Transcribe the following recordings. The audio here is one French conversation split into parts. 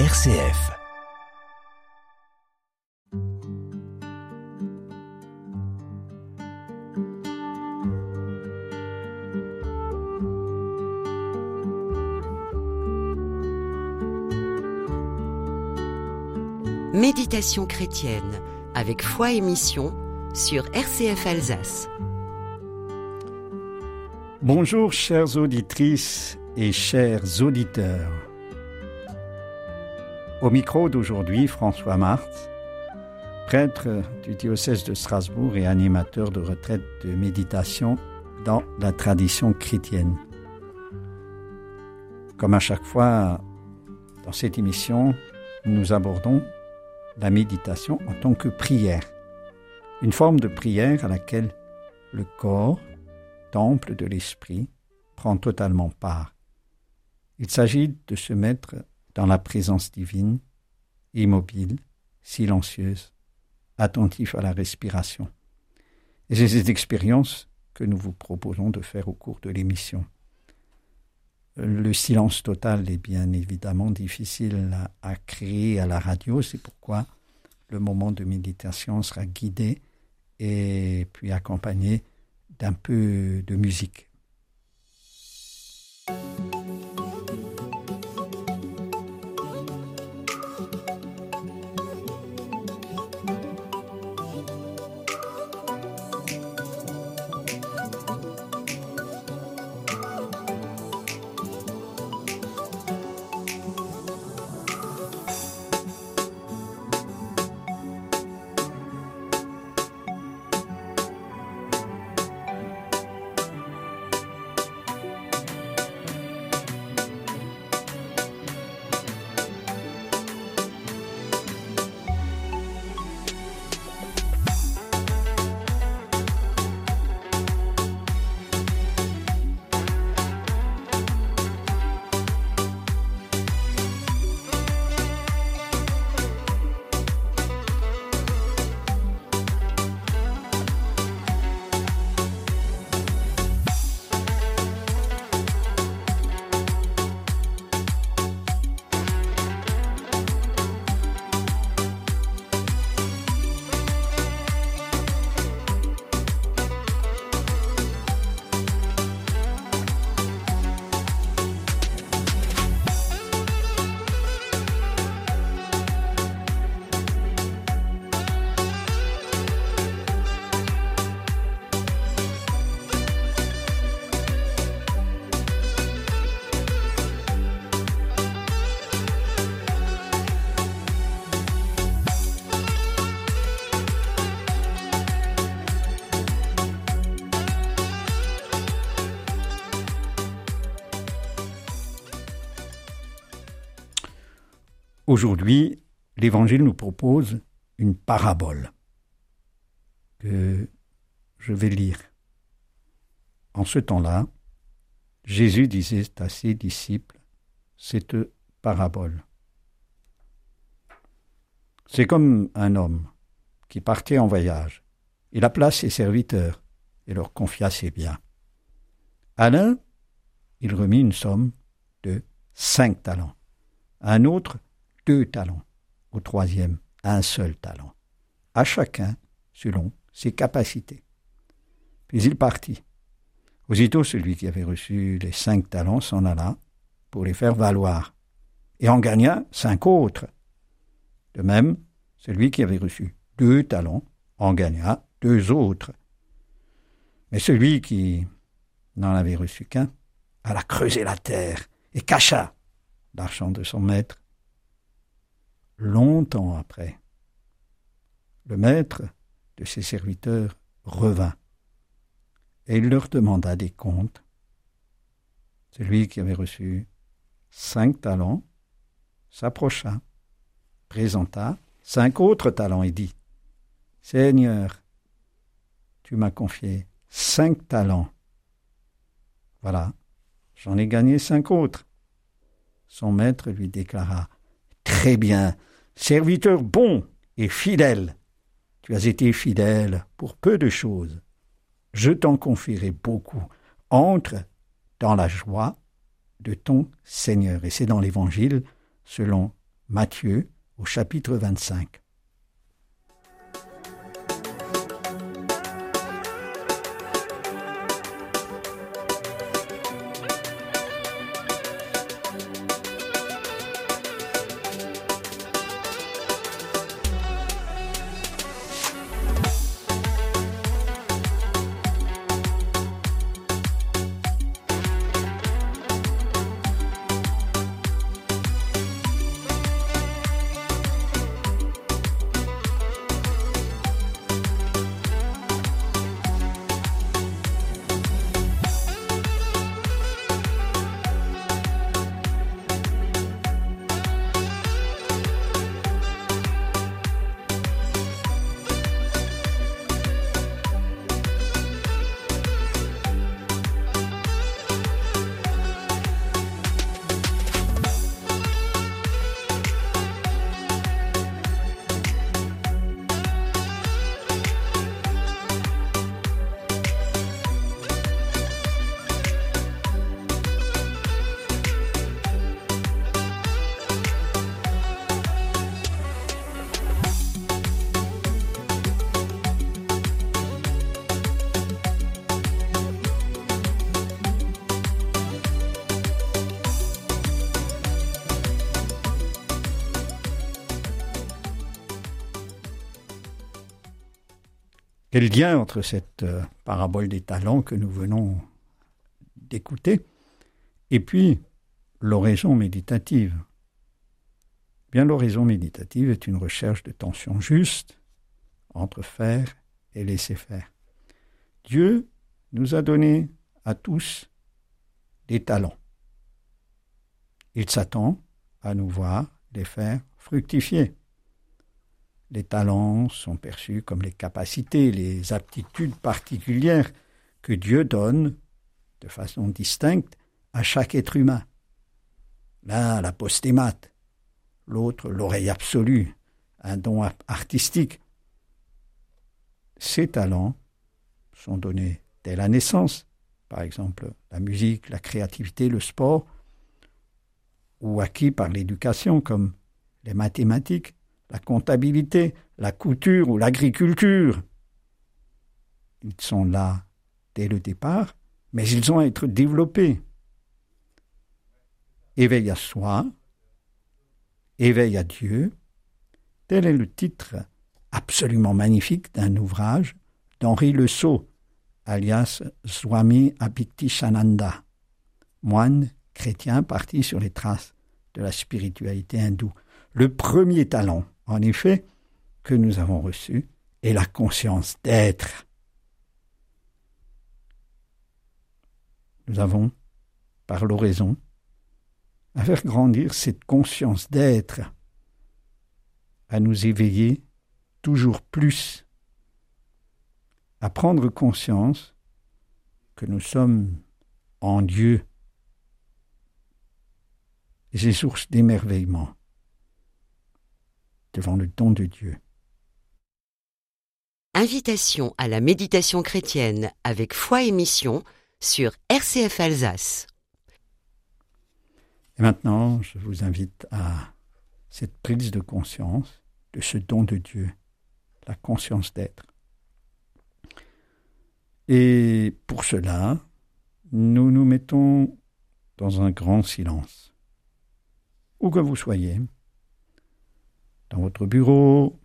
RCF. Méditation chrétienne avec foi et mission sur RCF Alsace. Bonjour chères auditrices et chers auditeurs. Au micro d'aujourd'hui, François Marthe, prêtre du diocèse de Strasbourg et animateur de retraite de méditation dans la tradition chrétienne. Comme à chaque fois dans cette émission, nous abordons la méditation en tant que prière, une forme de prière à laquelle le corps, temple de l'esprit, prend totalement part. Il s'agit de se mettre dans la présence divine, immobile, silencieuse, attentif à la respiration. Et c'est cette expérience que nous vous proposons de faire au cours de l'émission. Le silence total est bien évidemment difficile à, à créer à la radio, c'est pourquoi le moment de méditation sera guidé et puis accompagné d'un peu de musique. Aujourd'hui, l'Évangile nous propose une parabole que je vais lire. En ce temps-là, Jésus disait à ses disciples cette parabole. C'est comme un homme qui partait en voyage. Il appela ses serviteurs et leur confia ses biens. À l'un, il remit une somme de cinq talents. À un autre, deux talents, au troisième un seul talent, à chacun selon ses capacités. Puis il partit. Aussitôt celui qui avait reçu les cinq talents s'en alla pour les faire valoir, et en gagna cinq autres. De même, celui qui avait reçu deux talents en gagna deux autres. Mais celui qui n'en avait reçu qu'un alla creuser la terre et cacha l'argent de son maître longtemps après. Le maître de ses serviteurs revint, et il leur demanda des comptes. Celui qui avait reçu cinq talents s'approcha, présenta cinq autres talents et dit Seigneur, tu m'as confié cinq talents. Voilà, j'en ai gagné cinq autres. Son maître lui déclara Très bien, serviteur bon et fidèle. Tu as été fidèle pour peu de choses. Je t'en confierai beaucoup. Entre dans la joie de ton Seigneur. Et c'est dans l'Évangile selon Matthieu au chapitre 25. Quel lien entre cette euh, parabole des talents que nous venons d'écouter et puis l'oraison méditative? Bien, l'oraison méditative est une recherche de tension juste entre faire et laisser faire. Dieu nous a donné à tous des talents. Il s'attend à nous voir les faire fructifier. Les talents sont perçus comme les capacités, les aptitudes particulières que Dieu donne de façon distincte à chaque être humain. L'un la postémate, l'autre l'oreille absolue, un don artistique. Ces talents sont donnés dès la naissance, par exemple la musique, la créativité, le sport, ou acquis par l'éducation comme les mathématiques, la comptabilité, la couture ou l'agriculture. Ils sont là dès le départ, mais ils ont à être développés. Éveil à soi, éveil à Dieu, tel est le titre absolument magnifique d'un ouvrage d'Henri Le Sceau, alias Swami Apiktishananda, moine chrétien parti sur les traces de la spiritualité hindoue. Le premier talent en effet, que nous avons reçu est la conscience d'être. Nous avons, par l'oraison, à faire grandir cette conscience d'être, à nous éveiller toujours plus, à prendre conscience que nous sommes en Dieu. Et c'est source d'émerveillement devant le don de Dieu. Invitation à la méditation chrétienne avec foi et mission sur RCF Alsace. Et maintenant, je vous invite à cette prise de conscience de ce don de Dieu, la conscience d'être. Et pour cela, nous nous mettons dans un grand silence. Où que vous soyez, dans votre bureau,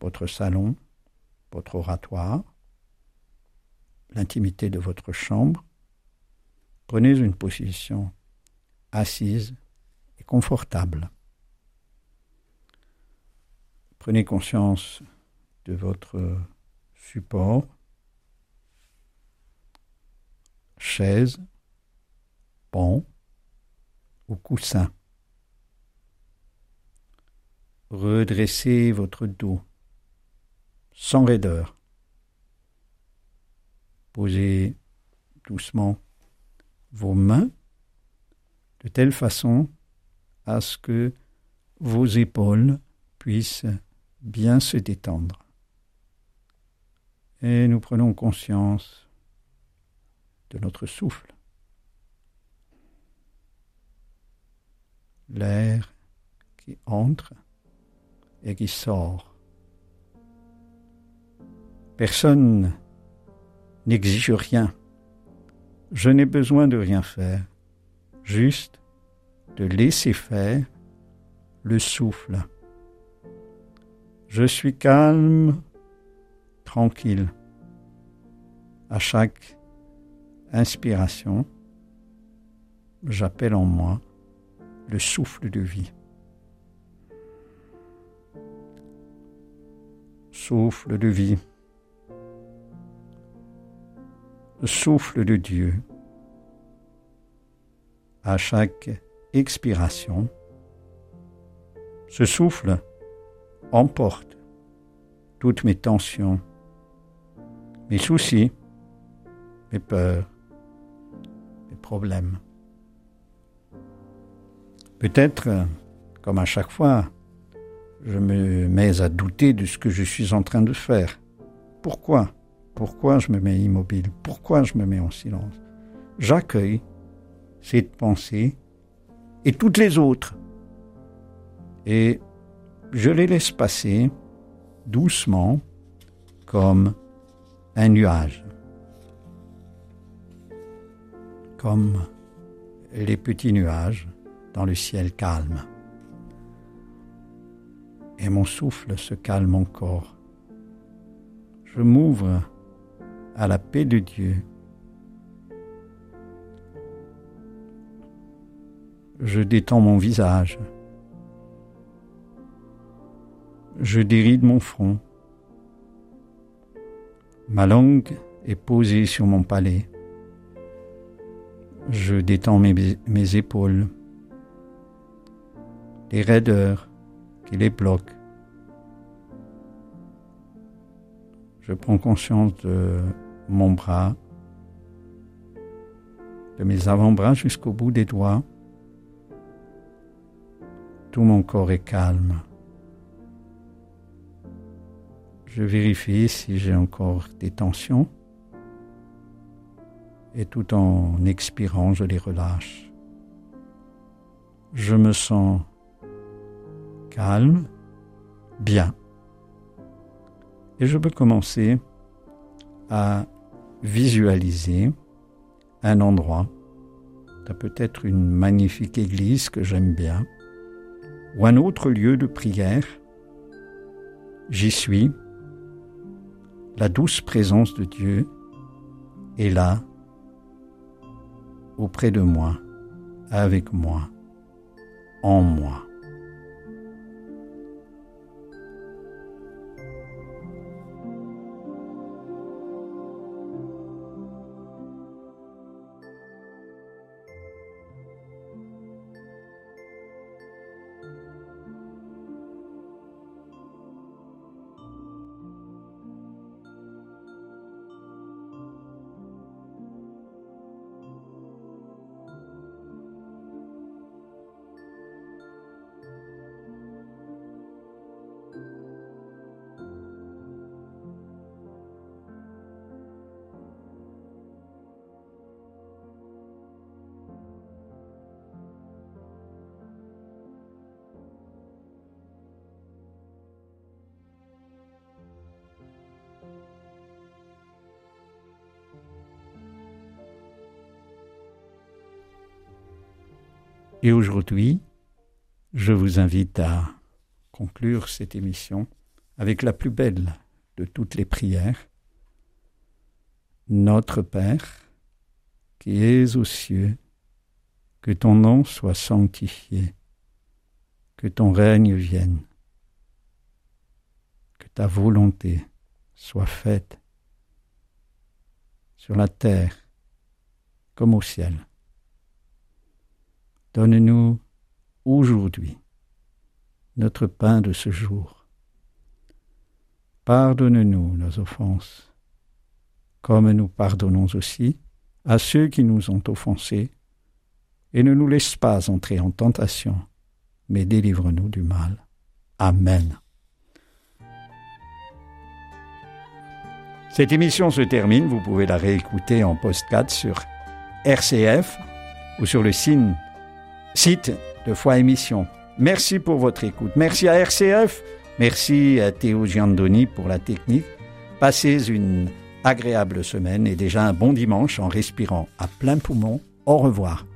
votre salon, votre oratoire, l'intimité de votre chambre, prenez une position assise et confortable. Prenez conscience de votre support, chaise, banc ou coussin. Redressez votre dos, sans raideur. Posez doucement vos mains de telle façon à ce que vos épaules puissent bien se détendre. Et nous prenons conscience de notre souffle. L'air qui entre et qui sort. Personne n'exige rien. Je n'ai besoin de rien faire, juste de laisser faire le souffle. Je suis calme, tranquille. À chaque inspiration, j'appelle en moi le souffle de vie. Souffle de vie. Souffle de Dieu. À chaque expiration, ce souffle emporte toutes mes tensions, mes soucis, mes peurs, mes problèmes. Peut-être, comme à chaque fois, je me mets à douter de ce que je suis en train de faire. Pourquoi? Pourquoi je me mets immobile? Pourquoi je me mets en silence? J'accueille cette pensée et toutes les autres. Et je les laisse passer doucement comme un nuage, comme les petits nuages dans le ciel calme. Et mon souffle se calme encore. Je m'ouvre à la paix de Dieu. Je détends mon visage. Je déride mon front. Ma langue est posée sur mon palais. Je détends mes, mes épaules les raideurs qui les bloquent. Je prends conscience de mon bras, de mes avant-bras jusqu'au bout des doigts. Tout mon corps est calme. Je vérifie si j'ai encore des tensions et tout en expirant, je les relâche. Je me sens calme, bien. Et je peux commencer à visualiser un endroit, peut-être une magnifique église que j'aime bien, ou un autre lieu de prière. J'y suis. La douce présence de Dieu est là, auprès de moi, avec moi, en moi. Et aujourd'hui, je vous invite à conclure cette émission avec la plus belle de toutes les prières. Notre Père, qui es aux cieux, que ton nom soit sanctifié, que ton règne vienne, que ta volonté soit faite sur la terre comme au ciel. Donne-nous aujourd'hui notre pain de ce jour. Pardonne-nous nos offenses, comme nous pardonnons aussi à ceux qui nous ont offensés, et ne nous laisse pas entrer en tentation, mais délivre-nous du mal. Amen. Cette émission se termine, vous pouvez la réécouter en post-4 sur RCF ou sur le signe site de Foi Émission Merci pour votre écoute. Merci à RCF. Merci à Théo Giandoni pour la technique. Passez une agréable semaine et déjà un bon dimanche en respirant à plein poumon. Au revoir.